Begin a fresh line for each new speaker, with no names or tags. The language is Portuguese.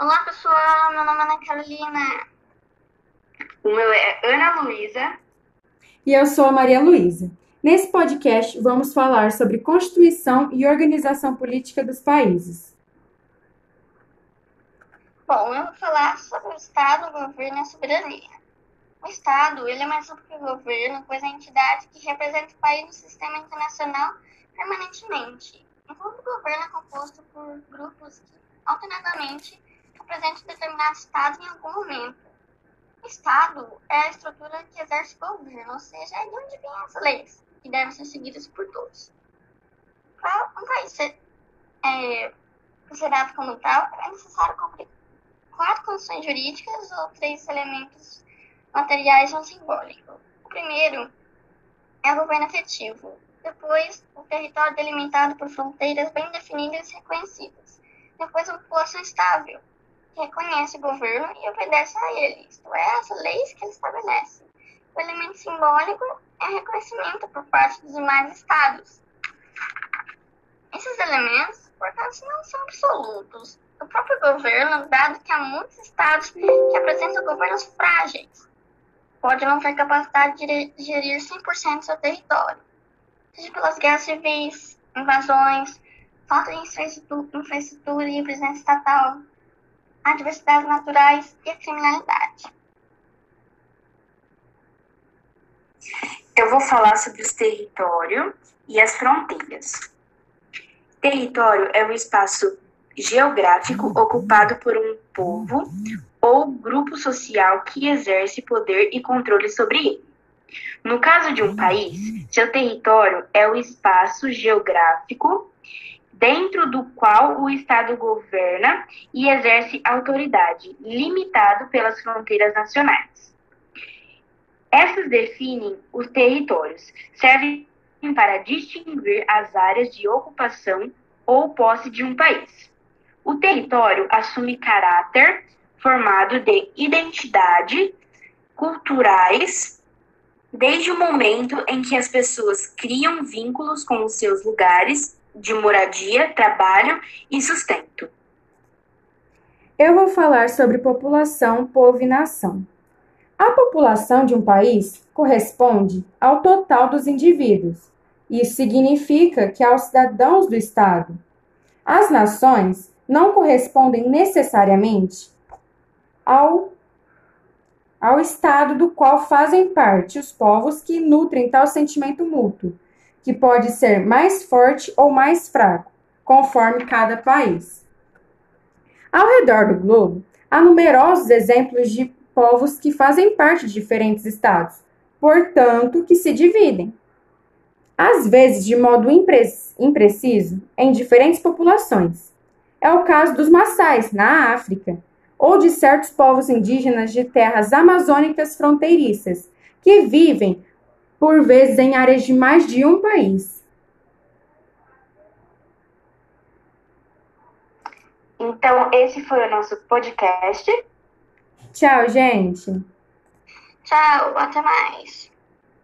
Olá, pessoal. Meu nome é Ana Carolina.
O meu é Ana Luísa.
E eu sou a Maria Luísa. Nesse podcast, vamos falar sobre Constituição e organização política dos países.
Bom, eu vou falar sobre o Estado, o governo e a soberania. O Estado ele é mais amplo que o governo, pois é a entidade que representa o país no sistema internacional permanentemente, enquanto o governo é composto por grupos que, alternadamente, representam determinado Estado em algum momento. O Estado é a estrutura que exerce o governo, ou seja, é de onde vêm as leis, que devem ser seguidas por todos. Para um país ser é, considerado como tal, é necessário cumprir quatro condições jurídicas ou três elementos materiais ou simbólicos. O primeiro é o governo efetivo. Depois, o território delimitado por fronteiras bem definidas e reconhecidas. Depois, a população estável, reconhece o governo e obedece a ele, isto é, as leis que ele estabelece. O elemento simbólico é reconhecimento por parte dos demais estados. Esses elementos, portanto, não são absolutos. O próprio governo, dado que há muitos estados que apresentam governos frágeis, pode não ter capacidade de gerir 100% do seu território, seja pelas guerras civis, invasões, falta de infraestrutura e presença estatal, adversidades naturais e criminalidade.
Eu vou falar sobre os territórios e as fronteiras. Território é um espaço geográfico ocupado por um povo ou grupo social que exerce poder e controle sobre ele. No caso de um país, seu território é o espaço geográfico dentro do qual o Estado governa e exerce autoridade, limitado pelas fronteiras nacionais. Essas definem os territórios, servem para distinguir as áreas de ocupação ou posse de um país. O território assume caráter formado de identidade culturais desde o momento em que as pessoas criam vínculos com os seus lugares de moradia, trabalho e sustento.
Eu vou falar sobre população, povo e nação. A população de um país corresponde ao total dos indivíduos. Isso significa que aos cidadãos do Estado. As nações não correspondem necessariamente ao, ao estado do qual fazem parte os povos que nutrem tal sentimento mútuo, que pode ser mais forte ou mais fraco, conforme cada país. Ao redor do globo, há numerosos exemplos de povos que fazem parte de diferentes estados, portanto, que se dividem. Às vezes, de modo impreciso, em diferentes populações. É o caso dos Maçais, na África, ou de certos povos indígenas de terras amazônicas fronteiriças, que vivem, por vezes, em áreas de mais de um país.
Então, esse foi o nosso podcast.
Tchau, gente.
Tchau, até mais.